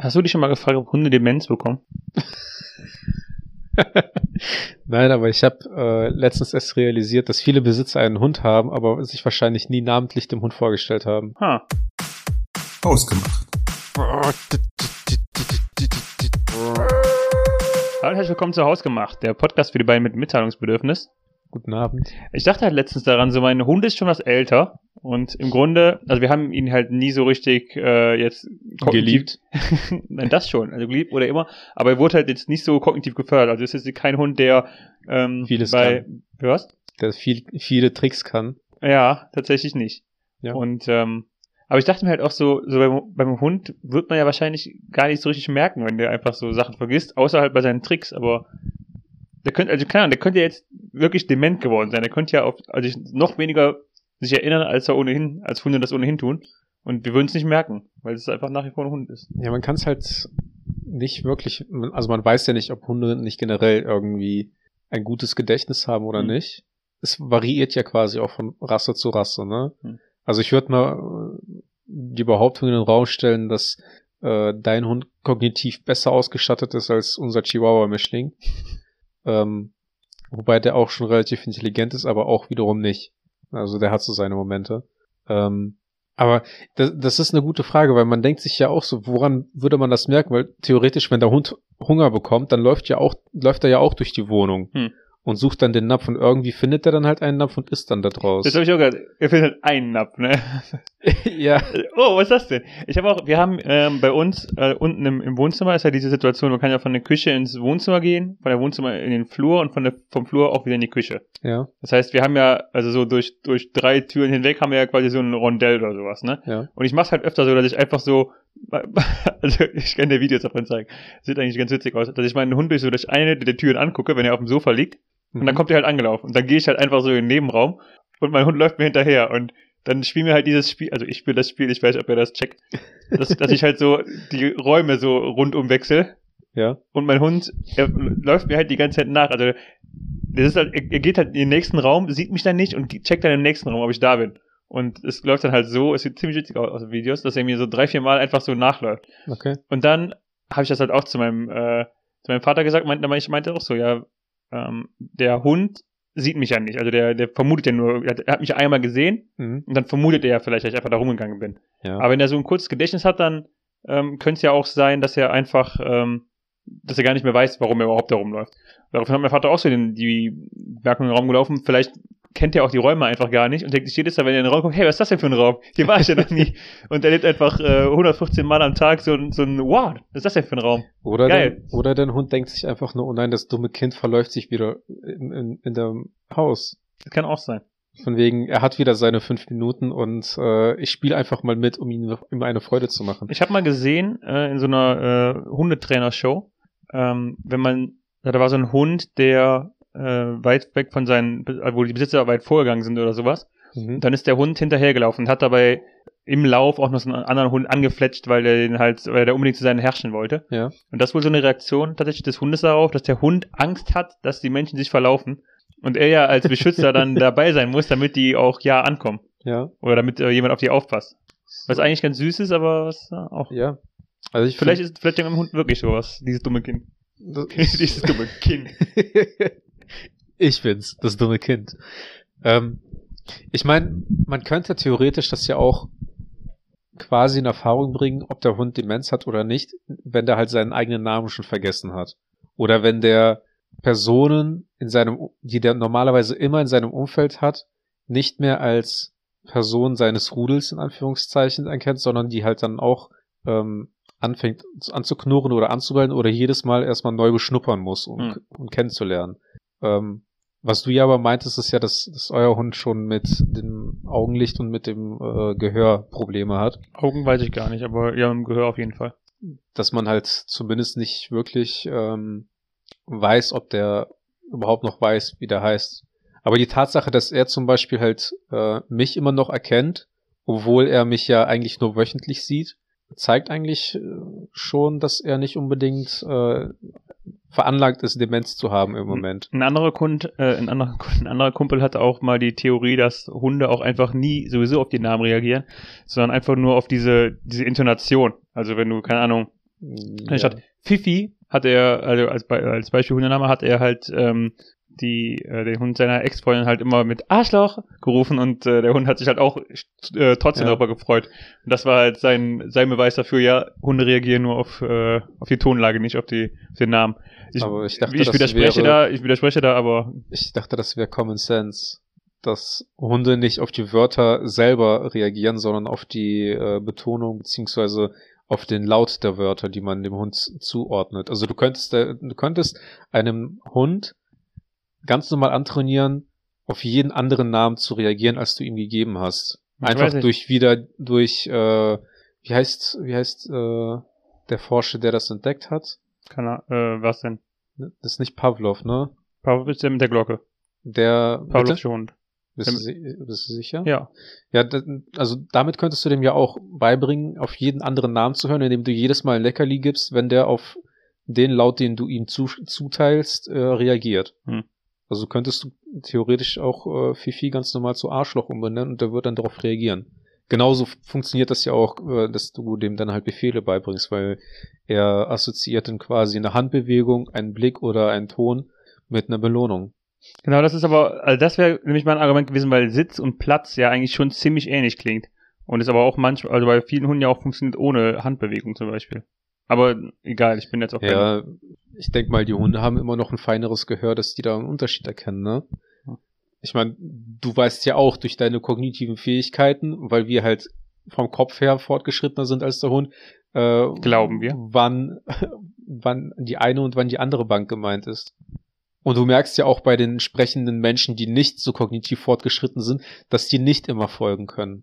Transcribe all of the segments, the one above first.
Hast du dich schon mal gefragt, ob Hunde Demenz bekommen? Nein, aber ich habe äh, letztens erst realisiert, dass viele Besitzer einen Hund haben, aber sich wahrscheinlich nie namentlich dem Hund vorgestellt haben. Ha. Ausgemacht. Hallo und herzlich willkommen zu Hausgemacht, der Podcast für die beiden mit Mitteilungsbedürfnis. Guten Abend. Ich dachte halt letztens daran, so mein Hund ist schon was älter und im Grunde, also wir haben ihn halt nie so richtig äh, jetzt Geliebt. Nein, das schon, also geliebt oder immer, aber er wurde halt jetzt nicht so kognitiv gefördert. Also es ist jetzt kein Hund, der ähm, Vieles bei was? Der viel, viele Tricks kann. Ja, tatsächlich nicht. Ja. Und ähm, aber ich dachte mir halt auch so, so beim, beim Hund wird man ja wahrscheinlich gar nicht so richtig merken, wenn der einfach so Sachen vergisst, außer halt bei seinen Tricks, aber der könnte, also Ahnung, der könnte ja jetzt wirklich dement geworden sein. Der könnte ja auf, also noch weniger sich erinnern, als er ohnehin, als Hunde das ohnehin tun. Und wir würden es nicht merken, weil es einfach nach wie vor ein Hund ist. Ja, man kann es halt nicht wirklich, also man weiß ja nicht, ob Hunde nicht generell irgendwie ein gutes Gedächtnis haben oder Hm. nicht. Es variiert ja quasi auch von Rasse zu Rasse, ne? Hm. Also ich würde mal äh, die Behauptung in den Raum stellen, dass äh, dein Hund kognitiv besser ausgestattet ist als unser Chihuahua-Mischling. Ähm, wobei der auch schon relativ intelligent ist, aber auch wiederum nicht. Also der hat so seine Momente. Ähm, aber das, das ist eine gute Frage, weil man denkt sich ja auch so, woran würde man das merken? Weil theoretisch, wenn der Hund Hunger bekommt, dann läuft ja auch, läuft er ja auch durch die Wohnung Hm. Und sucht dann den Napf und irgendwie findet er dann halt einen Napf und isst dann da draus. Das habe ich auch gerade. Er findet halt einen Napf, ne? ja. Oh, was ist das denn? Ich habe auch, wir haben ähm, bei uns äh, unten im, im Wohnzimmer ist ja diese Situation, man kann ja von der Küche ins Wohnzimmer gehen, von der Wohnzimmer in den Flur und von der, vom Flur auch wieder in die Küche. Ja, Das heißt, wir haben ja, also so durch, durch drei Türen hinweg haben wir ja quasi so ein Rondell oder sowas, ne? ja. Und ich mache halt öfter so, dass ich einfach so, also ich kann dir Videos davon zeigen, sieht eigentlich ganz witzig aus, dass ich meinen Hund durch so durch eine der Türen angucke, wenn er auf dem Sofa liegt, und dann Mhm. kommt er halt angelaufen. Und dann gehe ich halt einfach so in den Nebenraum und mein Hund läuft mir hinterher und dann spielen wir halt dieses Spiel, also ich spiele das Spiel, ich weiß nicht, ob ihr das checkt, dass, dass ich halt so die Räume so rundum wechsel Ja. und mein Hund, er läuft mir halt die ganze Zeit nach. Also das ist halt, er er geht halt in den nächsten Raum, sieht mich dann nicht und checkt dann im nächsten Raum, ob ich da bin. Und es läuft dann halt so, es sieht ziemlich witzig aus aus den Videos, dass er mir so drei, vier Mal einfach so nachläuft. Okay. Und dann habe ich das halt auch zu meinem, äh, zu meinem Vater gesagt, meinte, ich meinte auch so, ja, ähm, der Hund sieht mich ja nicht. Also der, der vermutet ja nur, er hat, er hat mich einmal gesehen Mhm. und dann vermutet er ja vielleicht, dass ich einfach da rumgegangen bin. Ja. Aber wenn er so ein kurzes Gedächtnis hat, dann ähm, könnte es ja auch sein, dass er einfach, ähm, dass er gar nicht mehr weiß, warum er überhaupt da rumläuft. Daraufhin hat mein Vater auch so den, die Merkung in den Raum gelaufen, vielleicht kennt er auch die Räume einfach gar nicht und denkt sich jedes Mal, wenn er in den Raum kommt, hey, was ist das denn für ein Raum? Hier war ich ja noch nie. Und er lebt einfach äh, 115 Mal am Tag so, ein- so ein, wow, was ist das denn für ein Raum? Oder, Geil. der, oder dein Hund denkt sich einfach nur, oh nein, das dumme Kind verläuft sich wieder in, in, in dem Haus. Das kann auch sein. Von wegen, er hat wieder seine fünf Minuten und äh, ich spiele einfach mal mit, um ihm, ihm eine Freude zu machen. Ich habe mal gesehen äh, in so einer äh, Hundetrainer-Show, ähm, wenn man, ja, da war so ein Hund, der äh, weit weg von seinen, äh, wo die Besitzer weit vorgegangen sind oder sowas. Mhm. Dann ist der Hund hinterhergelaufen und hat dabei im Lauf auch noch so einen anderen Hund angefletscht, weil er den halt, weil er unbedingt zu seinen herrschen wollte. Ja. Und das ist wohl so eine Reaktion tatsächlich des Hundes darauf, dass der Hund Angst hat, dass die Menschen sich verlaufen. Und er ja als Beschützer dann dabei sein muss, damit die auch ja ankommen. Ja. Oder damit äh, jemand auf die aufpasst. Was eigentlich ganz süß ist, aber was äh, auch. Ja. Also ich Vielleicht ist vielleicht ja mit dem Hund wirklich sowas, dieses dumme Kind. dieses dumme Kind. ich bin's, das dumme Kind. Ähm, ich meine, man könnte theoretisch das ja auch quasi in Erfahrung bringen, ob der Hund Demenz hat oder nicht, wenn der halt seinen eigenen Namen schon vergessen hat. Oder wenn der Personen in seinem, die der normalerweise immer in seinem Umfeld hat, nicht mehr als Person seines Rudels in Anführungszeichen erkennt, sondern die halt dann auch ähm, anfängt anzuknurren oder anzubellen oder jedes Mal erstmal neu beschnuppern muss, um, Hm. um kennenzulernen. Ähm, was du ja aber meintest, ist ja, dass, dass euer Hund schon mit dem Augenlicht und mit dem äh, Gehör Probleme hat. Augen weiß ich gar nicht, aber ja, im Gehör auf jeden Fall. Dass man halt zumindest nicht wirklich ähm, weiß, ob der überhaupt noch weiß, wie der heißt. Aber die Tatsache, dass er zum Beispiel halt äh, mich immer noch erkennt, obwohl er mich ja eigentlich nur wöchentlich sieht, zeigt eigentlich äh, schon, dass er nicht unbedingt äh, veranlagt ist, Demenz zu haben im Moment. Ein anderer Kund, äh, ein anderer, ein anderer Kumpel hatte auch mal die Theorie, dass Hunde auch einfach nie sowieso auf die Namen reagieren, sondern einfach nur auf diese, diese Intonation. Also wenn du, keine Ahnung, Ja. Statt Fifi hat er, also als, als Beispiel Hundename, hat er halt ähm, die, äh, den Hund seiner Ex-Freundin halt immer mit Arschloch gerufen und äh, der Hund hat sich halt auch äh, trotzdem Ja. darüber gefreut. Und das war halt sein, sein Beweis dafür, ja, Hunde reagieren nur auf, äh, auf die Tonlage, nicht auf, die, auf den Namen. Ich, Aber ich dachte, ich widerspreche wäre- da, ich widerspreche da, aber Ich dachte, das wäre Common Sense, dass Hunde nicht auf die Wörter selber reagieren, sondern auf die äh, Betonung beziehungsweise auf den Laut der Wörter, die man dem Hund zuordnet. Also du könntest, äh, du könntest einem Hund ganz normal antrainieren, auf jeden anderen Namen zu reagieren, als du ihm gegeben hast. Einfach durch wieder durch äh, wie heißt wie heißt äh, der Forscher, der das entdeckt hat? kann er, äh, was denn? Das ist nicht Pavlov, ne? Pavlov ist der mit der Glocke. Der? Pavlovsche Hund. Bist du, bist du sicher? Ja. Ja, also damit könntest du dem ja auch beibringen, auf jeden anderen Namen zu hören, indem du jedes Mal ein Leckerli gibst, wenn der auf den Laut, den du ihm zu, zuteilst, äh, reagiert. Hm. Also könntest du theoretisch auch äh, Fifi ganz normal zu Arschloch umbenennen und der wird dann darauf reagieren. Genauso funktioniert das ja auch, äh, dass du dem dann halt Befehle beibringst, weil er assoziiert dann quasi eine Handbewegung, einen Blick oder einen Ton mit einer Belohnung. Genau, das ist aber, also das wäre nämlich mein Argument gewesen, weil Sitz und Platz ja eigentlich schon ziemlich ähnlich klingt. Und es aber auch manchmal, also bei vielen Hunden ja auch funktioniert ohne Handbewegung zum Beispiel. Aber egal, ich bin jetzt auch Ja, ich denk mal, die Hunde haben immer noch ein feineres Gehör, dass die da einen Unterschied erkennen, ne? Ich meine, du weißt ja auch durch deine kognitiven Fähigkeiten, weil wir halt vom Kopf her fortgeschrittener sind als der Hund, äh, Glauben wir. wann, wann die eine und wann die andere Bank gemeint ist. Und du merkst ja auch bei den sprechenden Menschen, die nicht so kognitiv fortgeschritten sind, dass die nicht immer folgen können.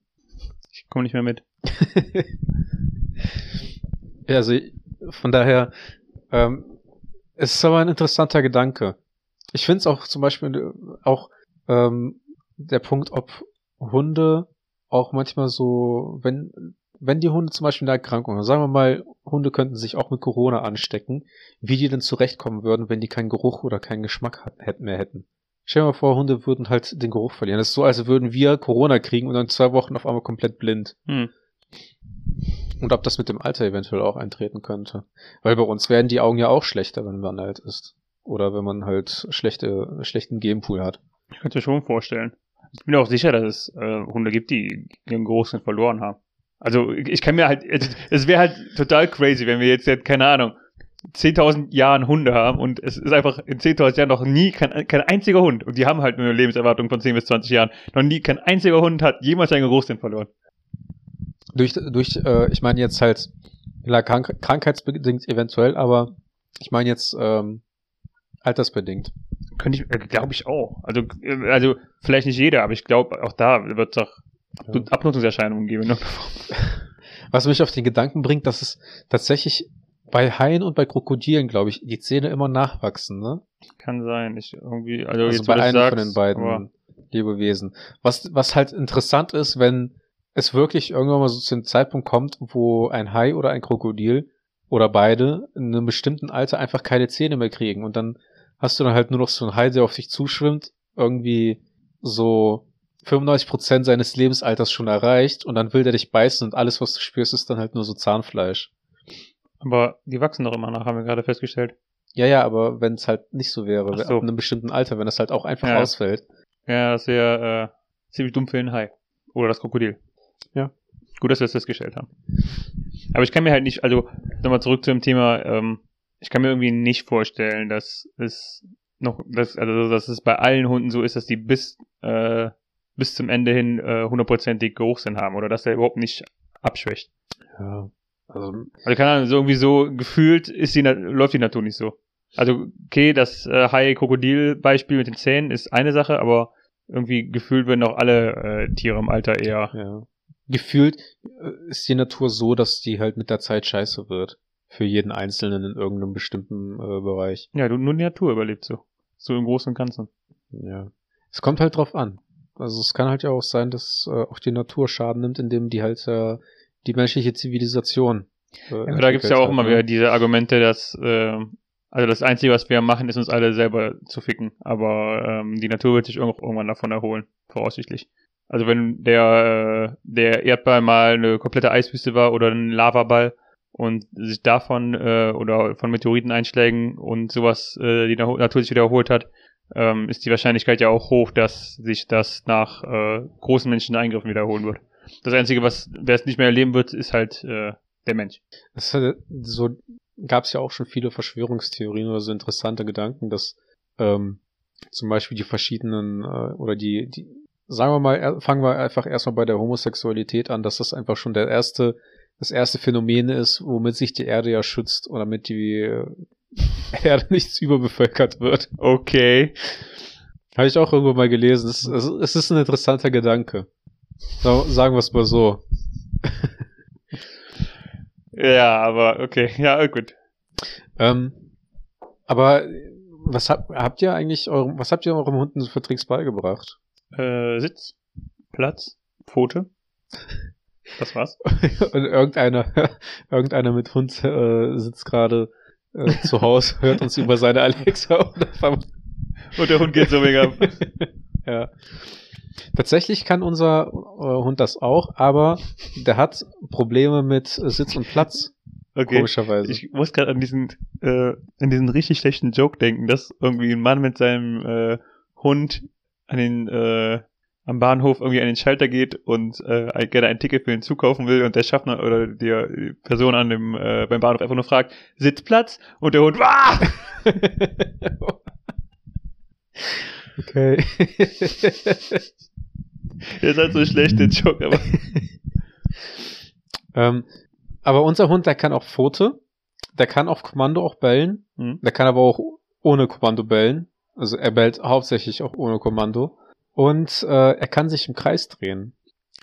ich komme nicht mehr mit. Ja, also von daher, ähm, es ist aber ein interessanter Gedanke. Ich finde es auch zum Beispiel äh, auch ähm, der Punkt, ob Hunde auch manchmal so, wenn wenn die Hunde zum Beispiel eine Erkrankung haben, sagen wir mal, Hunde könnten sich auch mit Corona anstecken, wie die denn zurechtkommen würden, wenn die keinen Geruch oder keinen Geschmack mehr hätten. Stell dir mal vor, Hunde würden halt den Geruch verlieren. Das ist so, als würden wir Corona kriegen und dann zwei Wochen auf einmal komplett blind. Hm. Und ob das mit dem Alter eventuell auch eintreten könnte. Weil bei uns werden die Augen ja auch schlechter, wenn man alt ist. Oder wenn man halt schlechte, schlechten Gamepool hat. Ich könnte mir schon vorstellen. Ich bin auch sicher, dass es äh, Hunde gibt, die ihren Großen verloren haben. Also ich kann mir halt, es- wäre halt total crazy, wenn wir jetzt, keine Ahnung, 10.000 Jahren Hunde haben und es ist einfach in 10.000 Jahren noch nie kein, kein einziger Hund und die haben halt nur eine Lebenserwartung von 10 bis 20 Jahren. Noch nie kein einziger Hund hat jemals seinen Großsinn verloren. Durch, durch, äh, ich meine jetzt halt, klar, krank, krankheitsbedingt eventuell, aber ich meine jetzt, ähm, altersbedingt. Könnte ich, äh, glaube ich auch. Also, äh, also vielleicht nicht jeder, aber ich glaube, auch da wird es doch Ja. Abnutzungserscheinungen geben. Ne? Was mich auf den Gedanken bringt, dass es tatsächlich bei Haien und bei Krokodilen, glaube ich, die Zähne immer nachwachsen, ne? Kann sein. Ich irgendwie, also, Also jetzt, bei einem von sagst, den beiden Lebewesen. Was, was halt interessant ist, wenn es wirklich irgendwann mal so zu einem Zeitpunkt kommt, wo ein Hai oder ein Krokodil oder beide in einem bestimmten Alter einfach keine Zähne mehr kriegen und dann hast du dann halt nur noch so einen Hai, der auf dich zuschwimmt, irgendwie so 95% seines Lebensalters schon erreicht und dann will der dich beißen und alles, was du spürst, ist dann halt nur so Zahnfleisch. Aber die wachsen doch immer nach, haben wir gerade festgestellt. Ja, ja, aber wenn es halt nicht so wäre, so. ab einem bestimmten Alter, wenn das halt auch einfach Ja. ausfällt. Ja, das wäre äh, ziemlich dumm für den Hai. Oder das Krokodil. Gut, dass wir das festgestellt haben. Aber ich kann mir halt nicht, also nochmal zurück zu dem Thema, ähm, ich kann mir irgendwie nicht vorstellen, dass es noch, dass, also dass es bei allen Hunden so ist, dass die bis, äh, bis zum Ende hin äh, hundertprozentig Geruchssinn haben oder dass der überhaupt nicht abschwächt. Ja. Also Also keine Ahnung, so irgendwie so gefühlt ist die, läuft die Natur nicht so. Also okay, das äh, Hai-Krokodil-Beispiel mit den Zähnen ist eine Sache, aber irgendwie gefühlt werden auch alle äh, Tiere im Alter eher. Ja. Gefühlt äh, ist die Natur so, dass die halt mit der Zeit scheiße wird. Für jeden Einzelnen in irgendeinem bestimmten äh, Bereich. Ja, du, nur die Natur überlebt so. So im Großen und Ganzen. Ja. Es kommt halt drauf an. Also es kann halt ja auch sein, dass äh, auch die Natur Schaden nimmt, indem die halt äh, die menschliche Zivilisation. Äh, Aber da gibt's ja auch immer hat, wieder ne? diese Argumente, dass äh, also das Einzige, was wir machen, ist uns alle selber zu ficken. Aber ähm, die Natur wird sich auch irgendwann davon erholen, voraussichtlich. Also wenn der, äh, der Erdball mal eine komplette Eiswüste war oder ein Lavaball und sich davon äh, oder von Meteoriteneinschlägen und sowas, äh, die Natur sich wiederholt hat, ähm, ist die Wahrscheinlichkeit ja auch hoch, dass sich das nach äh, großen menschlichen Eingriffen wiederholen wird. Das Einzige, was wer es nicht mehr erleben wird, ist halt äh, der Mensch. Das hat, so gab es ja auch schon viele Verschwörungstheorien oder so interessante Gedanken, dass ähm, zum Beispiel die verschiedenen äh, oder die, die, sagen wir mal, fangen wir einfach erstmal bei der Homosexualität an, dass das einfach schon der erste, das erste Phänomen ist, womit sich die Erde ja schützt oder damit die Erde nicht überbevölkert wird. Okay. Habe ich auch irgendwo mal gelesen. Es, es, es ist ein interessanter Gedanke. Sagen wir es mal so. ja, aber okay. Ja, gut. Ähm, aber was habt, habt ihr eigentlich eurem, was habt ihr eurem Hunden für Tricks beigebracht? Äh, Sitz, Platz, Pfote. Das war's. Und irgendeiner, irgendeiner mit Hund äh, sitzt gerade äh, zu Hause, hört uns über seine Alexa oder Und der Hund geht so mega ab. ja. Tatsächlich kann unser äh, Hund das auch, aber der hat Probleme mit Sitz und Platz. Okay. Komischerweise. Ich muss gerade an diesen, äh, an diesen richtig schlechten Joke denken, dass irgendwie ein Mann mit seinem äh, Hund an den, äh, am Bahnhof irgendwie an den Schalter geht und äh, gerne ein Ticket für ihn zukaufen will und der Schaffner oder die Person an dem äh, beim Bahnhof einfach nur fragt, Sitzplatz? Und der Hund, Wah! okay. der ist halt so schlecht, der Joke, aber. ähm, aber unser Hund, der kann auch Pfote. Der kann auf Kommando auch bellen. Mhm. Der kann aber auch ohne Kommando bellen. Also er bellt hauptsächlich auch ohne Kommando. Und äh, er kann sich im Kreis drehen.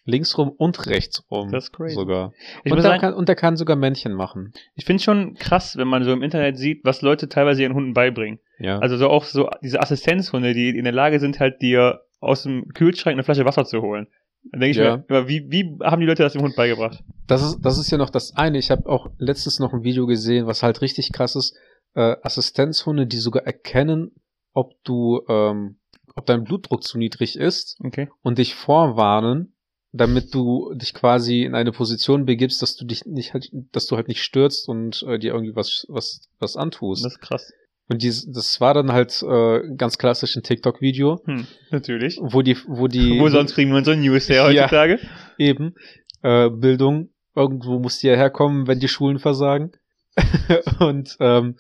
Linksrum und rechtsrum. Das ist crazy. Sogar. Ich und, er kann, und er kann sogar Männchen machen. Ich finde schon krass, wenn man so im Internet sieht, was Leute teilweise ihren Hunden beibringen. Ja. Also so auch so diese Assistenzhunde, die in der Lage sind, halt dir aus dem Kühlschrank eine Flasche Wasser zu holen. Dann denke ich ja. mir wie, wie haben die Leute das dem Hund beigebracht? Das ist, das ist ja noch das eine. Ich habe auch letztens noch ein Video gesehen, was halt richtig krass ist. Äh, Assistenzhunde, die sogar erkennen, ob du, ähm, ob dein Blutdruck zu niedrig ist okay. und dich vorwarnen, damit du dich quasi in eine Position begibst, dass du dich nicht halt, dass du halt nicht stürzt und äh, dir irgendwie was, was, was antust. Das ist krass. Und dies, das war dann halt äh, ganz klassisch ein TikTok-Video. Hm, natürlich. Wo die, wo die. Wo sonst kriegen wir unsere News her heutzutage? Ja, eben. Äh, Bildung. Irgendwo muss die ja herkommen, wenn die Schulen versagen. und ähm,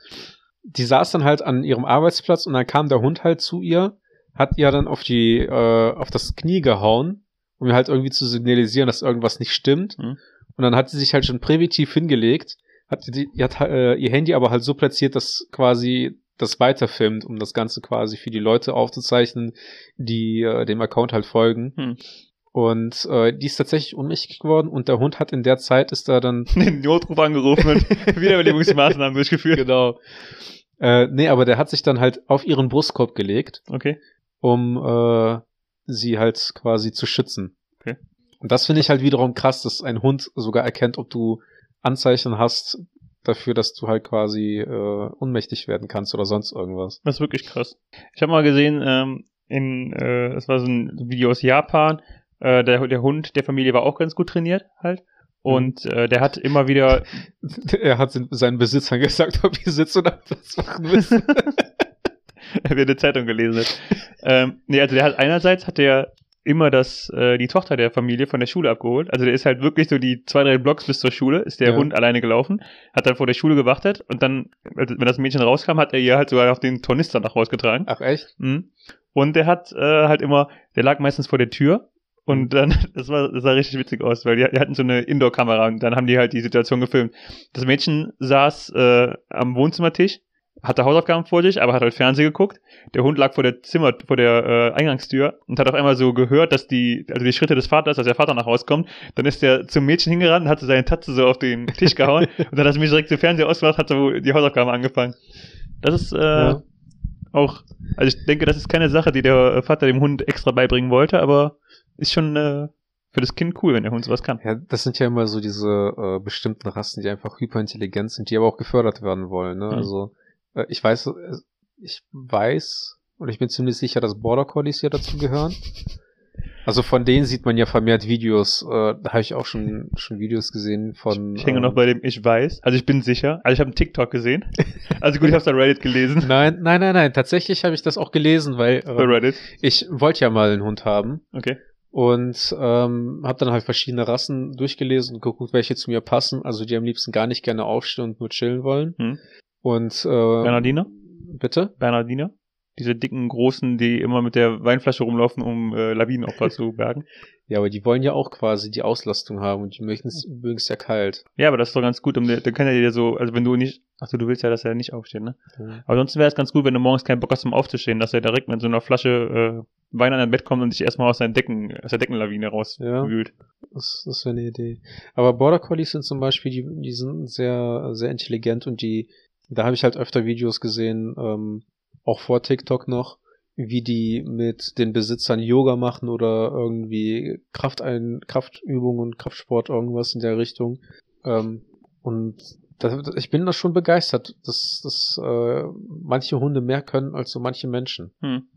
die saß dann halt an ihrem Arbeitsplatz und dann kam der Hund halt zu ihr, hat ihr dann auf die, äh, auf das Knie gehauen, um ihr halt irgendwie zu signalisieren, dass irgendwas nicht stimmt. Hm. Und dann hat sie sich halt schon präventiv hingelegt, hat, die, hat äh, ihr Handy aber halt so platziert, dass quasi das weiterfilmt, um das Ganze quasi für die Leute aufzuzeichnen, die äh, dem Account halt folgen. Hm. Und äh, die ist tatsächlich ohnmächtig geworden und der Hund hat in der Zeit ist da dann den Notruf angerufen und Wiederbelebungsmaßnahmen durchgeführt. Genau. Äh, nee, aber der hat sich dann halt auf ihren Brustkorb gelegt, okay. um äh, sie halt quasi zu schützen. Okay. Und das finde ich halt wiederum krass, dass ein Hund sogar erkennt, ob du Anzeichen hast, dafür, dass du halt quasi äh, unmächtig werden kannst oder sonst irgendwas. Das ist wirklich krass. Ich habe mal gesehen, ähm, in, äh, das war so ein Video aus Japan, äh, der, der Hund der Familie war auch ganz gut trainiert halt. Und äh, der hat immer wieder. er hat seinen Besitzern gesagt, ob die sitzen oder was machen müssen. Wer eine Zeitung gelesen hat. ähm, nee, also der hat einerseits hat der immer das, äh, die Tochter der Familie von der Schule abgeholt. Also der ist halt wirklich so die zwei, drei Blocks bis zur Schule, ist der ja. Hund alleine gelaufen, hat dann vor der Schule gewartet und dann, also wenn das Mädchen rauskam, hat er ihr halt sogar noch den Tornister nach rausgetragen. Ach echt? Mhm. Und der hat äh, halt immer, der lag meistens vor der Tür und dann, das war, das sah richtig witzig aus, weil die, die hatten so eine Indoor-Kamera und dann haben die halt die Situation gefilmt. Das Mädchen saß äh, am Wohnzimmertisch hatte Hausaufgaben vor sich, aber hat halt Fernsehen geguckt. Der Hund lag vor der Zimmer, vor der äh, Eingangstür und hat auf einmal so gehört, dass die, also die Schritte des Vaters, dass der Vater nach Hause kommt. Dann ist der zum Mädchen hingerannt, hatte seine Tatze so auf den Tisch gehauen und dann hat das Mädchen direkt den Fernseher ausgemacht, hat so die Hausaufgaben angefangen. Das ist äh, ja. auch, also ich denke, das ist keine Sache, die der Vater dem Hund extra beibringen wollte, aber ist schon äh, für das Kind cool, wenn der Hund sowas kann. Ja, das sind ja immer so diese äh, bestimmten Rassen, die einfach hyperintelligent sind, die aber auch gefördert werden wollen. Ne? Mhm. Also äh, ich weiß, äh, ich weiß, und ich bin ziemlich sicher, dass Border Collies hier dazu gehören. Also von denen sieht man ja vermehrt Videos. Äh, da habe ich auch schon, schon Videos gesehen von. Ich hänge ähm, noch bei dem Ich weiß. Also ich bin sicher. Also ich habe einen TikTok gesehen. Also gut, ich habe es auf Reddit gelesen. Nein, nein, nein, nein. Tatsächlich habe ich das auch gelesen, weil äh, Reddit. ich wollte ja mal einen Hund haben Okay. Und ähm, habe dann halt verschiedene Rassen durchgelesen und geguckt, welche zu mir passen. Also die am liebsten gar nicht gerne aufstehen und nur chillen wollen. Hm. Und äh, Bernardiner? bitte? Bernardiner? Diese dicken, großen, die immer mit der Weinflasche rumlaufen, um äh, Lawinenopfer zu bergen. Ja, aber die wollen ja auch quasi die Auslastung haben und die mögen es übrigens ja kalt. Ja, aber das ist doch ganz gut. Um, dann kann er dir so, also wenn du nicht, achso, du willst ja, dass er nicht aufsteht, ne? Aber sonst wäre es ganz gut, wenn du morgens keinen Bock hast, um aufzustehen, dass er direkt mit so einer Flasche äh, Wein an dein Bett kommt und dich erstmal aus, seinen Decken, aus der Deckenlawine rauswühlt. Das, das wäre eine Idee. Aber Border Collies sind zum Beispiel, die, die sind sehr, sehr intelligent und die, da habe ich halt öfter Videos gesehen, ähm, auch vor TikTok noch, wie die mit den Besitzern Yoga machen oder irgendwie Kraftein Kraftübungen Kraftsport, irgendwas in der Richtung. Ähm, und da, ich bin da schon begeistert, dass, dass äh, manche Hunde mehr können als so manche Menschen. Hm.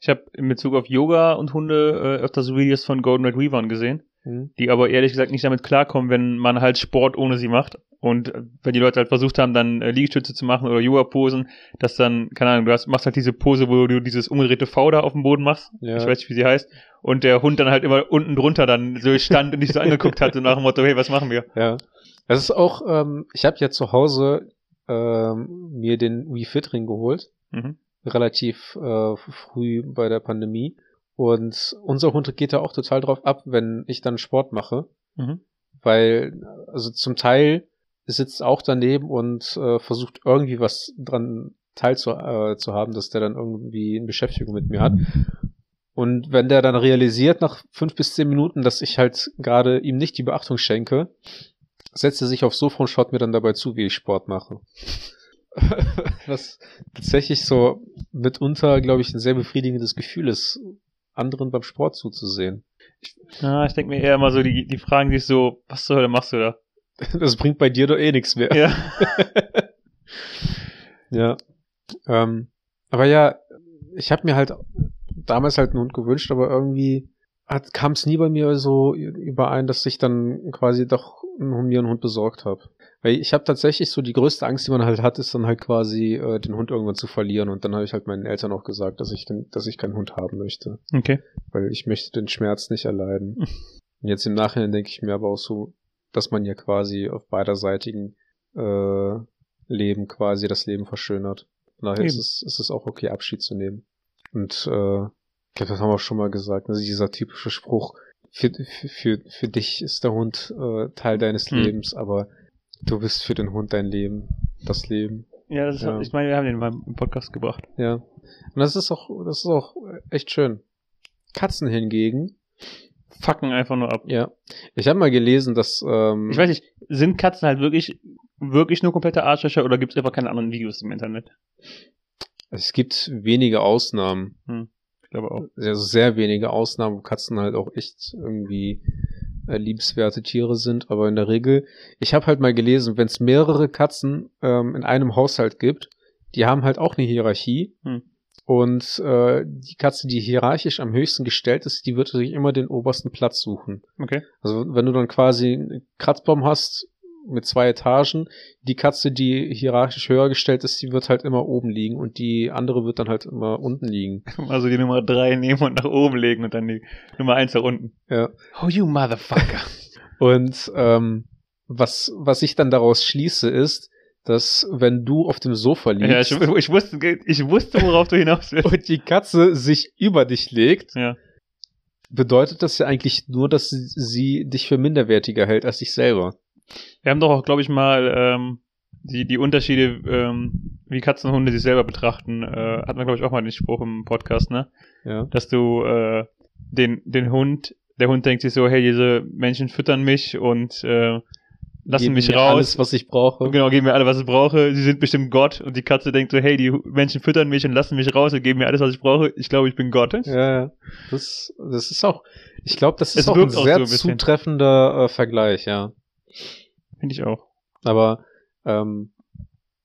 Ich habe in Bezug auf Yoga und Hunde äh, öfter so Videos von Golden Retrievern gesehen, Hm? die aber ehrlich gesagt nicht damit klarkommen, wenn man halt Sport ohne sie macht. Und äh, wenn die Leute halt versucht haben, dann äh, Liegestütze zu machen oder Yoga-Posen, dass dann, keine Ahnung, du hast, machst halt diese Pose, wo du dieses umgedrehte V da auf dem Boden machst. Ja. Ich weiß nicht, wie sie heißt. Und der Hund dann halt immer unten drunter dann so stand und dich so angeguckt hat, so nach dem Motto, hey, was machen wir? Ja. Das ist auch, ähm, ich habe ja zu Hause ähm, mir den Wii Fit Ring geholt, Mhm. relativ äh, früh bei der Pandemie. Und unser Hund geht da auch total drauf ab, wenn ich dann Sport mache. Mhm. Weil, also zum Teil sitzt auch daneben und äh, versucht irgendwie was dran teilzu äh, zu haben, dass der dann irgendwie eine Beschäftigung mit mir hat. Und wenn der dann realisiert nach fünf bis zehn Minuten, dass ich halt gerade ihm nicht die Beachtung schenke, setzt er sich aufs Sofa und schaut mir dann dabei zu, wie ich Sport mache. Was tatsächlich so mitunter, glaube ich, ein sehr befriedigendes Gefühl ist, anderen beim Sport zuzusehen. Ja, ich denke mir eher immer so, die, die fragen sich so, was zur Hölle machst du da? Das bringt bei dir doch eh nichts mehr. Ja. Ja. Ähm, aber ja, ich habe mir halt damals halt einen Hund gewünscht, aber irgendwie kam es nie bei mir so überein, dass ich dann quasi doch mir einen Hund besorgt habe. Weil ich habe tatsächlich so die größte Angst, die man halt hat, ist dann halt quasi äh, den Hund irgendwann zu verlieren. Und dann habe ich halt meinen Eltern auch gesagt, dass ich, den, dass ich keinen Hund haben möchte. Okay. Weil ich möchte den Schmerz nicht erleiden. Und jetzt im Nachhinein denke ich mir aber auch so, dass man ja quasi auf beiderseitigen äh, Leben quasi das Leben verschönert. Von daher ist es, ist es auch okay, Abschied zu nehmen. Und äh, ich glaube, das haben wir schon mal gesagt, also dieser typische Spruch, für, für, für, dich ist der Hund äh, Teil deines Hm. Lebens, aber du bist für den Hund dein Leben, das Leben. Ja, das ist, Ja. ich meine, wir haben den mal im Podcast gebracht. Ja. Und das ist auch, das ist auch echt schön. Katzen hingegen, Fucken einfach nur ab. ja. Ich habe mal gelesen, dass ähm, Ich weiß nicht, sind Katzen halt wirklich, wirklich nur komplette Arschlöcher oder gibt es einfach keine anderen Videos im Internet? es gibt wenige Ausnahmen. Ich glaube auch. also sehr wenige Ausnahmen, wo Katzen halt auch echt irgendwie äh, liebenswerte Tiere sind, aber in der Regel, ich habe halt mal gelesen, wenn es mehrere Katzen ähm, in einem Haushalt gibt, die haben halt auch eine Hierarchie Hm. und äh, die Katze, die hierarchisch am höchsten gestellt ist, die wird sich immer den obersten Platz suchen. Okay. Also wenn du dann quasi einen Kratzbaum hast mit zwei Etagen, die Katze, die hierarchisch höher gestellt ist, die wird halt immer oben liegen und die andere wird dann halt immer unten liegen. Also die Nummer drei nehmen und nach oben legen und dann die Nummer eins nach unten. Ja. Oh, you motherfucker. Und ähm, was, was ich dann daraus schließe, ist, dass wenn du auf dem Sofa ja, ich, liegst ich, wusste, ich wusste, worauf du hinaus willst. und die Katze sich über dich legt, Ja. bedeutet das ja eigentlich nur, dass sie, sie dich für minderwertiger hält als dich selber. Wir haben doch auch, glaube ich, mal ähm, die, die Unterschiede, ähm, wie Katzen und Hunde sich selber betrachten, äh, hatten wir, glaube ich, auch mal den Spruch im Podcast, ne? Ja. Dass du äh, den, den Hund, der Hund denkt sich so, hey, diese Menschen füttern mich und äh, lassen Geben mich mir raus. Alles, was ich brauche. Genau, geben mir alles, was ich brauche. Sie sind bestimmt Gott. Und die Katze denkt so, hey, die Menschen füttern mich und lassen mich raus und geben mir alles, was ich brauche. Ich glaube, ich bin Gott. Ja, ja. Das, das ist auch, ich glaube, das Es ist auch ein auch sehr so ein zutreffender äh, Vergleich, ja. Finde ich auch. Aber ähm,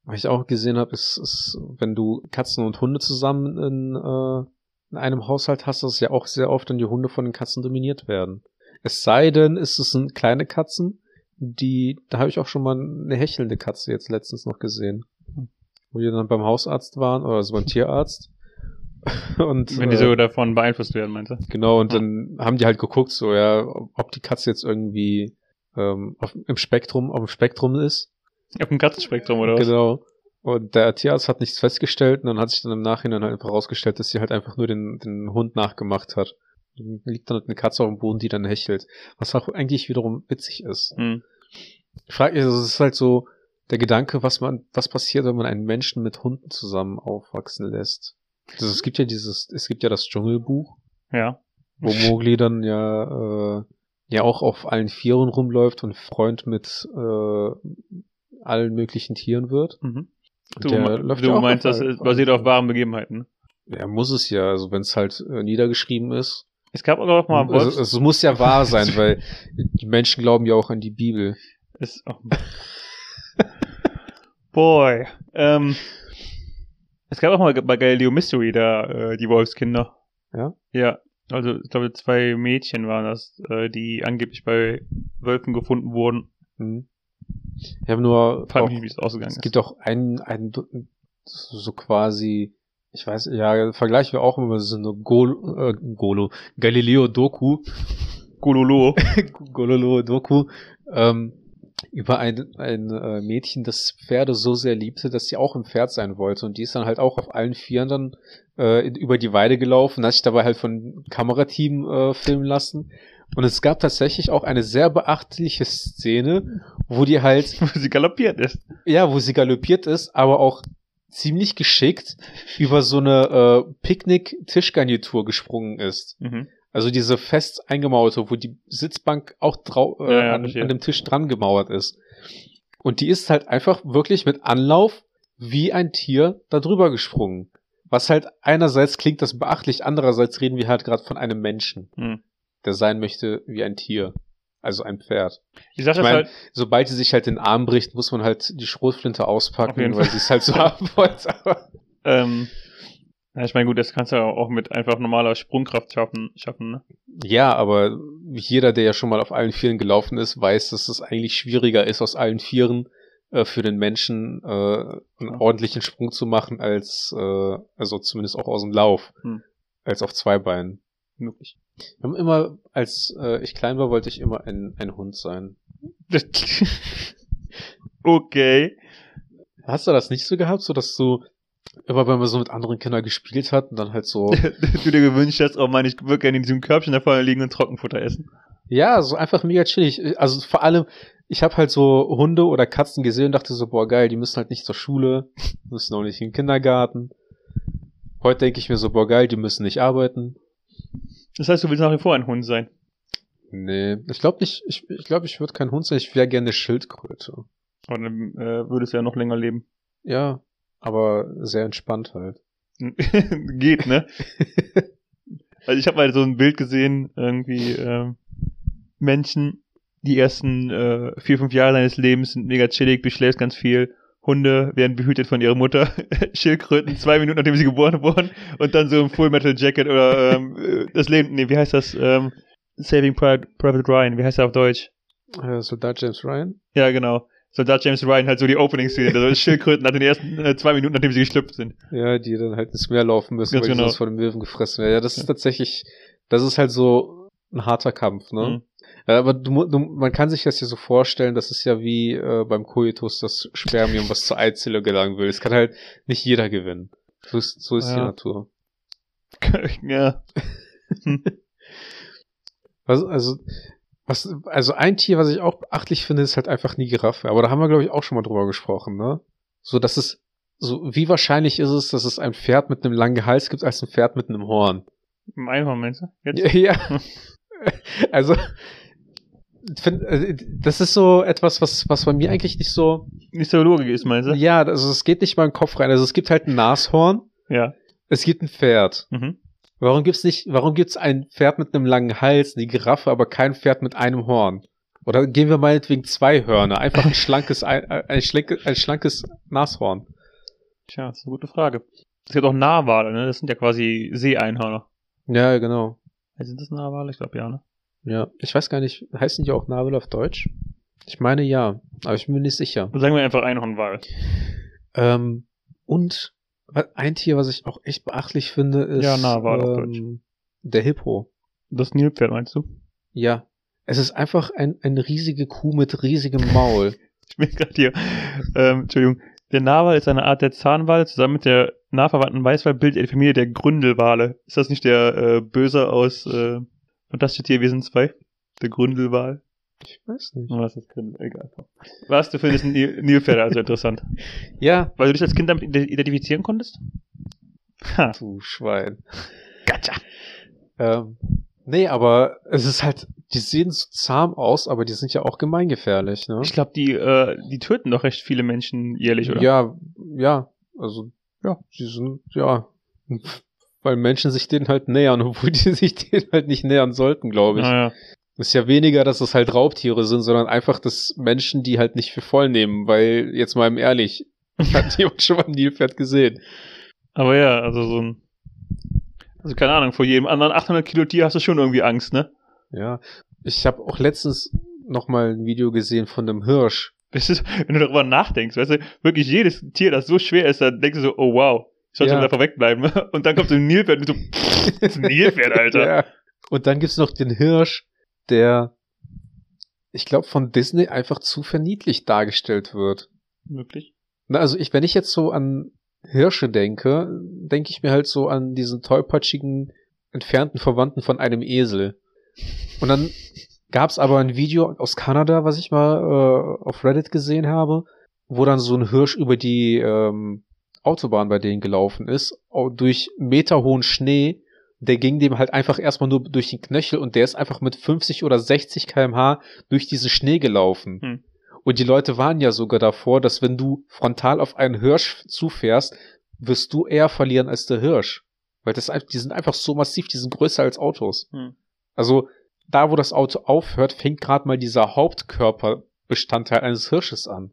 was ich auch gesehen habe, ist, ist, wenn du Katzen und Hunde zusammen in, äh, in einem Haushalt hast du es ja auch sehr oft, wenn die Hunde von den Katzen dominiert werden. Es sei denn, ist es sind kleine Katzen, die, da habe ich auch schon mal eine hechelnde Katze jetzt letztens noch gesehen. Wo die dann beim Hausarzt waren oder so beim Tierarzt. Und, Wenn die äh, so davon beeinflusst werden, meinst du? Genau, und dann haben die halt geguckt, so, ja, ob die Katze jetzt irgendwie ähm, auf, im Spektrum, auf dem Spektrum ist. Auf dem Katzenspektrum, oder was? Genau. Und der Tierarzt hat nichts festgestellt und dann hat sich dann im Nachhinein halt einfach rausgestellt, dass sie halt einfach nur den, den Hund nachgemacht hat. Dann liegt dann halt eine Katze auf dem Boden, die dann hechelt. Was auch eigentlich wiederum witzig ist. Hm. Ich frage mich, also es ist halt so der Gedanke, was man, was passiert, wenn man einen Menschen mit Hunden zusammen aufwachsen lässt. Also es gibt ja dieses, es gibt ja das Dschungelbuch, Ja. wo Mowgli dann ja, äh, ja auch auf allen Vieren rumläuft und Freund mit äh, allen möglichen Tieren wird. Mhm. Du, der läuft du ja meinst, das ist basiert auf wahren Begebenheiten. ne? Ja, muss es ja, also wenn es halt äh, niedergeschrieben ist. Es gab auch mal Also, Wolfs... es muss ja wahr sein, weil die Menschen glauben ja auch an die Bibel. Ist, oh. Boy. Ähm, es gab auch mal bei Galileo Mystery da äh, die Wolfskinder. Ja? Ja. Also ich glaube zwei Mädchen waren das, äh, die angeblich bei Wölfen gefunden wurden. Hm. Ich habe nur Frag mich wie es ausgegangen es ist. gibt auch einen, einen so quasi, ich weiß, ja, vergleichen wir auch immer so eine Golo, äh, Golo, Galileo Doku, Gololo. Gololo Doku, ähm, über ein, ein äh, Mädchen, das Pferde so sehr liebte, dass sie auch im Pferd sein wollte. Und die ist dann halt auch auf allen Vieren dann äh, über die Weide gelaufen, hat sich dabei halt von Kamerateam äh, filmen lassen. Und es gab tatsächlich auch eine sehr beachtliche Szene, wo die halt, Wo sie galoppiert ist. ja, wo sie galoppiert ist, aber auch ziemlich geschickt über so eine äh, Picknick-Tischgarnitur gesprungen ist. Mhm. Also diese fest eingemauerte, wo die Sitzbank auch drau äh, Ja, ja, an, an dem Tisch dran gemauert ist. Und die ist halt einfach wirklich mit Anlauf wie ein Tier da drüber gesprungen. Was halt einerseits klingt das beachtlich, andererseits reden wir halt gerade von einem Menschen, Hm. der sein möchte wie ein Tier. Also ein Pferd. Die Sache Ich mein, halt, Sobald sie sich halt den Arm bricht, muss man halt die Schrotflinte auspacken, weil sie es halt so haben wollte. Ähm, ja, ich meine, gut, das kannst du ja auch mit einfach normaler Sprungkraft schaffen, schaffen, ne? Ja, aber jeder, der ja schon mal auf allen Vieren gelaufen ist, weiß, dass es eigentlich schwieriger ist, aus allen Vieren äh, für den Menschen äh, einen Ja. ordentlichen Sprung zu machen, als äh, also zumindest auch aus dem Lauf, Hm. als auf zwei Beinen. Möglich. Ich hab immer, als äh, ich klein war, wollte ich immer ein, ein Hund sein. okay. Hast du das nicht so gehabt, so dass du immer, wenn man so mit anderen Kindern gespielt hat und dann halt so, du dir gewünscht hast, oh Mann, ich würde gerne in diesem Körbchen da vorne liegen und Trockenfutter essen. ja, so einfach mega chillig. Also vor allem, ich habe halt so Hunde oder Katzen gesehen und dachte so, boah geil, die müssen halt nicht zur Schule, müssen auch nicht in den Kindergarten. Heute denke ich mir so, boah geil, die müssen nicht arbeiten. Das heißt, du willst nach wie vor ein Hund sein. Nee, ich glaube nicht, ich, ich glaube, ich würde kein Hund sein, ich wäre gerne eine Schildkröte. Und dann äh, würdest du ja noch länger leben. Ja, aber sehr entspannt halt. Geht, ne? Also ich habe mal so ein Bild gesehen, irgendwie ähm, Menschen, die ersten äh, vier, fünf Jahre deines Lebens sind mega chillig, du schläfst ganz viel. Hunde werden behütet von ihrer Mutter, Schildkröten zwei Minuten nachdem sie geboren wurden und dann so im Full Metal Jacket oder ähm, äh, das Leben, nee, wie heißt das? Ähm, Saving Private, Private Ryan, wie heißt er auf Deutsch? Äh, Soldat James Ryan? Ja, genau. Soldat James Ryan halt so die Opening-Szene, also Schildkröten nach den ersten äh, zwei Minuten, nachdem sie geschlüpft sind. Ja, die dann halt ins Meer laufen müssen, Ganz weil die genau. sonst von den Möwen gefressen werden. Ja, das ist Ja. tatsächlich, das ist halt so ein harter Kampf, ne? Mhm. Ja, aber du, du, man kann sich das ja so vorstellen, das ist ja wie äh, beim Koitus das Spermium, was zur Eizelle gelangen will. Es kann halt nicht jeder gewinnen. So ist, so ist die Ja. Natur. ja. Was, also, was, also ein Tier, was ich auch beachtlich finde, ist halt einfach eine Giraffe. Aber da haben wir, glaube ich, auch schon mal drüber gesprochen, ne? So, dass es, so, wie wahrscheinlich ist es, dass es ein Pferd mit einem langen Hals gibt, als ein Pferd mit einem Horn? Im Einhorn, meinst du? Jetzt? Ja, ja. Also, find, äh, das ist so etwas, was, was bei mir eigentlich nicht so, Nicht so logisch ist, meinst du? ja, also es geht nicht mal in den Kopf rein. Also es gibt halt ein Nashorn, Ja. es gibt ein Pferd. Mhm. Warum gibt's nicht, warum gibt's ein Pferd mit einem langen Hals, eine Giraffe, aber kein Pferd mit einem Horn? Oder gehen wir meinetwegen zwei Hörner, einfach ein schlankes, ein, ein, schlankes, ein schlankes Nashorn. Tja, das ist eine gute Frage. Es gibt auch Narwale, ne? Das sind ja quasi Seeeinhörner. Ja, genau. Sind das Narwale? Ich glaube ja, ne? Ja, ich weiß gar nicht, heißen die auch Narwal auf Deutsch? Ich meine ja, aber ich bin mir nicht sicher. Sagen wir einfach Einhornwal. Ähm, und ein Tier, was ich auch echt beachtlich finde, ist Ja, auf ähm, der Hippo. Das Nilpferd meinst du? Ja, es ist einfach ein, eine riesige Kuh mit riesigem Maul. Ich bin gerade hier. Ähm, Entschuldigung. Der Narwal ist eine Art der Zahnwal. Zusammen mit der nah verwandten Weißwal bildet er die Familie der Gründelwale. Ist das nicht der äh, Böse aus äh, Fantastische Tierwesen 2? Der Gründelwal? Ich weiß nicht. Was ist Gründel? Egal. Was, du findest Nil Nilpferde also interessant. Ja, Weil du dich als Kind damit ide- identifizieren konntest? Ha. du Schwein. Gotcha. Ähm, nee, aber es ist halt, die sehen so zahm aus, aber die sind ja auch gemeingefährlich, ne? Ich glaube, die, äh, die töten doch recht viele Menschen jährlich, oder? Ja, ja, also, Ja. die sind, ja, weil Menschen sich denen halt nähern, obwohl die sich denen halt nicht nähern sollten, glaube ich. Naja. Ist ja weniger, dass es halt Raubtiere sind, sondern einfach, dass Menschen die halt nicht für voll nehmen, weil, jetzt mal ehrlich, hat jemand schon mal ein Nilpferd gesehen? Aber ja, also so ein. Also keine Ahnung, vor jedem anderen 800 Kilo Tier hast du schon irgendwie Angst, ne? Ja, ich habe auch letztens noch mal ein Video gesehen von einem Hirsch. Das ist, wenn du darüber nachdenkst, weißt du, wirklich jedes Tier, das so schwer ist, dann denkst du so, oh wow, ich sollte Ja. davor wegbleiben. Und dann kommt so ein Nilpferd und du, pff, das ist ein Nilpferd, Alter. Ja. Und dann gibt's noch den Hirsch, der, ich glaube, von Disney einfach zu verniedlicht dargestellt wird. Möglich. Na, also ich, wenn ich jetzt so an Hirsche denke, denke ich mir halt so an diesen tollpatschigen, entfernten Verwandten von einem Esel. Und dann gab's aber ein Video aus Kanada, was ich mal äh, auf Reddit gesehen habe, wo dann so ein Hirsch über die ähm, Autobahn bei denen gelaufen ist, durch meterhohen Schnee. Der ging dem halt einfach erstmal nur durch den Knöchel und der ist einfach mit 50 oder 60 kmh durch diesen Schnee gelaufen. Hm. Und die Leute waren ja sogar davor, dass wenn du frontal auf einen Hirsch zufährst, wirst du eher verlieren als der Hirsch. Weil das, die sind einfach so massiv, die sind größer als Autos. Hm. Also da, wo das Auto aufhört, fängt gerade mal dieser Hauptkörperbestandteil eines Hirsches an.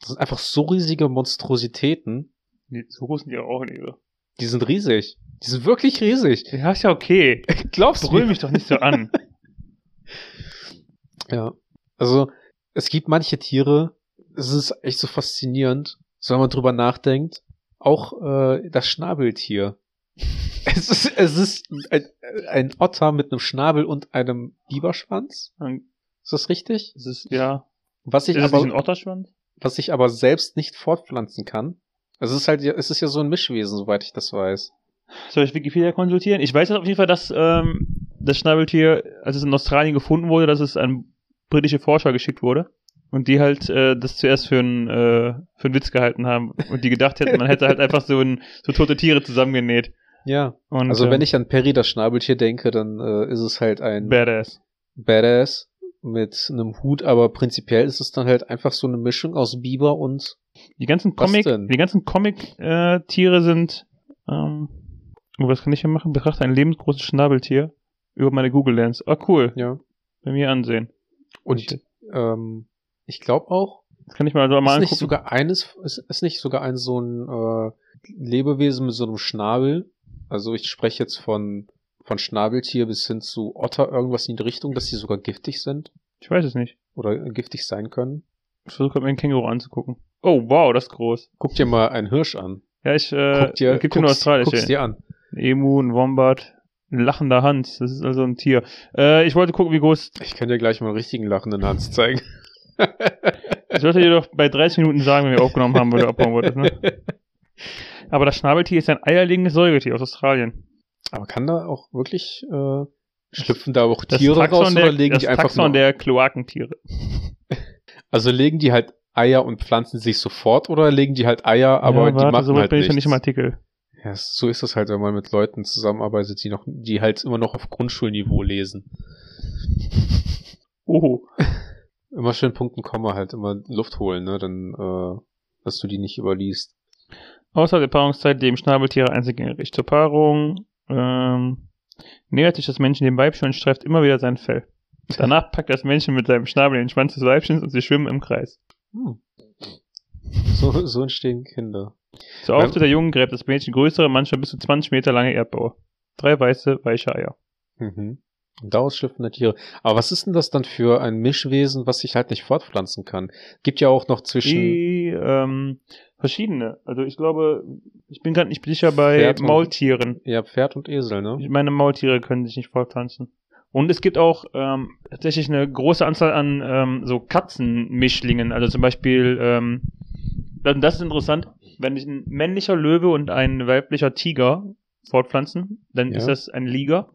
Das sind einfach so riesige Monstrositäten. Die- So groß sind die auch nicht, oder? Die sind riesig. Die sind wirklich riesig. Ja, ist ja okay. Glaubst du Brüll mich doch nicht so an. Ja. Also, es gibt manche Tiere, es ist echt so faszinierend, so wenn man drüber nachdenkt. Auch äh, das Schnabeltier. Es ist, es ist ein, ein Otter mit einem Schnabel und einem Biberschwanz. Ist das richtig? Es ist, ja. Was ich Ist aber, ein Otterschwanz? was ich aber selbst nicht fortpflanzen kann. Es ist halt, es ist ja so ein Mischwesen, soweit ich das weiß. Soll ich Wikipedia konsultieren? Ich weiß auf jeden Fall, dass ähm, das Schnabeltier, als es in Australien gefunden wurde, dass es an britische Forscher geschickt wurde. Und die halt äh, das zuerst für einen äh, für einen Witz gehalten haben. Und die gedacht hätten, man hätte halt einfach so, ein, so tote Tiere zusammengenäht. Ja. Und, Also äh, wenn ich an Perry das Schnabeltier denke, dann äh, ist es halt ein Badass. Badass mit einem Hut, aber prinzipiell ist es dann halt einfach so eine Mischung aus Biber und Die ganzen Was Comic, denn? die ganzen Comic-Tiere sind, ähm, oh, was kann ich hier machen? Betrachte ein lebensgroßes Schnabeltier über meine Google Lens. Ah, cool. ja. Bei mir ansehen. Und ähm, ich glaube auch, Das kann ich mal so mal ist nicht angucken. sogar eines, ist, ist nicht sogar ein so ein äh, Lebewesen mit so einem Schnabel. Also ich spreche jetzt von von Schnabeltier bis hin zu Otter, irgendwas in die Richtung, dass die sogar giftig sind Ich weiß es nicht. oder giftig sein können. Ich versuche mir einen Känguru anzugucken. Oh, wow, das ist groß. Guck dir mal einen Hirsch an. Ja, ich, äh, Guck dir, gibt ja nur guck's, australische. guck's dir an. Emu, ein Wombat, ein lachender Hans. Das ist also ein Tier. Äh, ich wollte gucken, wie groß. Ich kann dir gleich mal einen richtigen lachenden Hans zeigen. Ich sollte dir doch bei 30 Minuten sagen, wenn wir aufgenommen haben, weil du abhauen wolltest, ne? Aber das Schnabeltier ist ein eierlegendes Säugetier aus Australien. Aber kann da auch wirklich äh, schlüpfen da auch Das Tiere Taxon raus der, oder legen das die einfach Taxon nur, der Kloakentiere. also legen die halt Eier und pflanzen sich sofort oder legen die halt Eier, aber ja, die warte, machen so halt bin ich ja nichts. nicht im Artikel. Ja, so ist es halt, wenn man mit Leuten zusammenarbeitet, die noch, die halt immer noch auf Grundschulniveau lesen. Oh. Immer schön Punkten Komma halt immer Luft holen, ne, dann, äh, dass du die nicht überliest. Außerhalb der Paarungszeit leben Schnabeltiere einzelgängig. Zur Paarung ähm, nähert sich das Männchen dem Weibchen und streift immer wieder sein Fell. Danach packt das Männchen mit seinem Schnabel den Schwanz des Weibchens und sie schwimmen im Kreis. Hm. So, so entstehen Kinder. So oft der Jungen gräbt das Mädchen größere, manchmal bis zu 20 Meter lange Erdbaue. Drei weiße, weiche Eier. Mhm. Und daraus schlüpfen dann Tiere. Aber was ist denn das dann für ein Mischwesen, was sich halt nicht fortpflanzen kann? Gibt ja auch noch zwischen. Die, ähm, verschiedene. Also ich glaube, ich bin gerade nicht sicher bei Pferd und- Maultieren. Ja, Pferd und Esel, ne? Ich meine, Maultiere können sich nicht fortpflanzen. Und es gibt auch ähm, tatsächlich eine große Anzahl an ähm, so Katzenmischlingen. Also zum Beispiel, ähm, das ist interessant, wenn sich ein männlicher Löwe und ein weiblicher Tiger fortpflanzen, dann Ja. ist das ein Liger.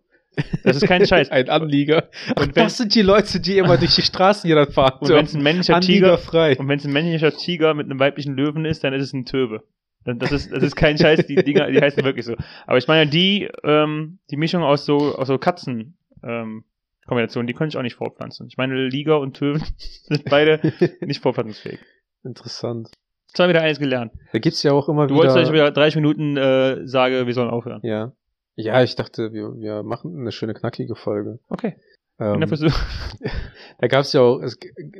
Das ist kein Scheiß. Ein Anlieger. Und Und wenn- das sind die Leute, die immer durch die Straßen hier dann fahren. Und wenn es ein männlicher Anlieger Tiger frei. und wenn es ein männlicher Tiger mit einem weiblichen Löwen ist, dann ist es ein Töwe. Das ist, das ist kein Scheiß, die Dinger, die heißen wirklich so. Aber ich meine, die, ähm, die Mischung aus so, aus so Katzen, ähm, Kombinationen, die können ich auch nicht fortpflanzen. Ich meine, Liga und Töwen sind beide nicht fortpflanzungsfähig. Interessant. Wir wieder eines gelernt. Da gibt's ja auch immer Du wieder. wolltest, dass ich wieder 30 Minuten äh, sage, wir sollen aufhören. ja. Ja, ich dachte, wir, wir machen eine schöne knackige Folge. Okay. Ähm, da gab's ja auch, es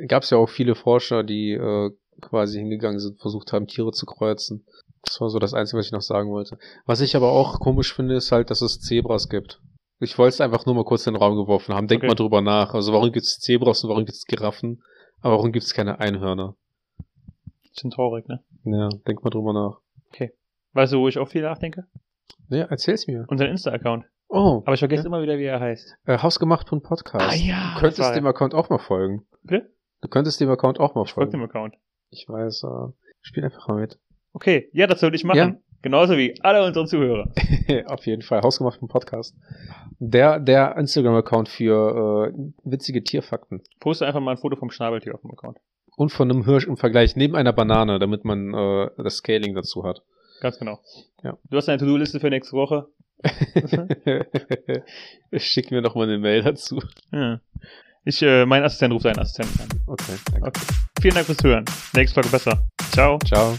gab's ja auch viele Forscher, die äh, quasi hingegangen sind, versucht haben, Tiere zu kreuzen. Das war so das Einzige, was ich noch sagen wollte. Was ich aber auch komisch finde, ist halt, dass es Zebras gibt. Ich wollte es einfach nur mal kurz in den Raum geworfen haben. Denk Okay. mal drüber nach. Also warum gibt's Zebras und warum gibt's Giraffen? Aber warum gibt's keine Einhörner? Bisschen traurig, ne? Ja, denk mal drüber nach. Weißt du, wo ich auch viel nachdenke? Ja, erzähl's mir. Unseren Insta-Account. Oh, Aber ich vergesse Ja. immer wieder, wie er heißt. äh, hausgemacht.podcast. Ah ja, Du könntest dem er. Account auch mal folgen. Bitte? Du könntest dem Account auch mal Ich folge dem folgen. Account. Ich weiß, äh, spiel einfach mal mit. Okay, ja, das würde ich machen. Ja. Genauso wie alle unsere Zuhörer. Auf jeden Fall. Hausgemacht.podcast. Der, der Instagram-Account für äh, witzige Tierfakten. Poste einfach mal ein Foto vom Schnabeltier auf dem Account. Und von einem Hirsch im Vergleich neben einer Banane, damit man äh, das Scaling dazu hat. Ganz genau. Ja. Du hast eine To-Do-Liste für nächste Woche. Schick mir noch mal eine Mail dazu. Ja. Ich, äh, mein Assistent ruft seinen Assistenten an. Okay, danke. Okay. Vielen Dank fürs Hören. Nächste Folge besser. Ciao. Ciao.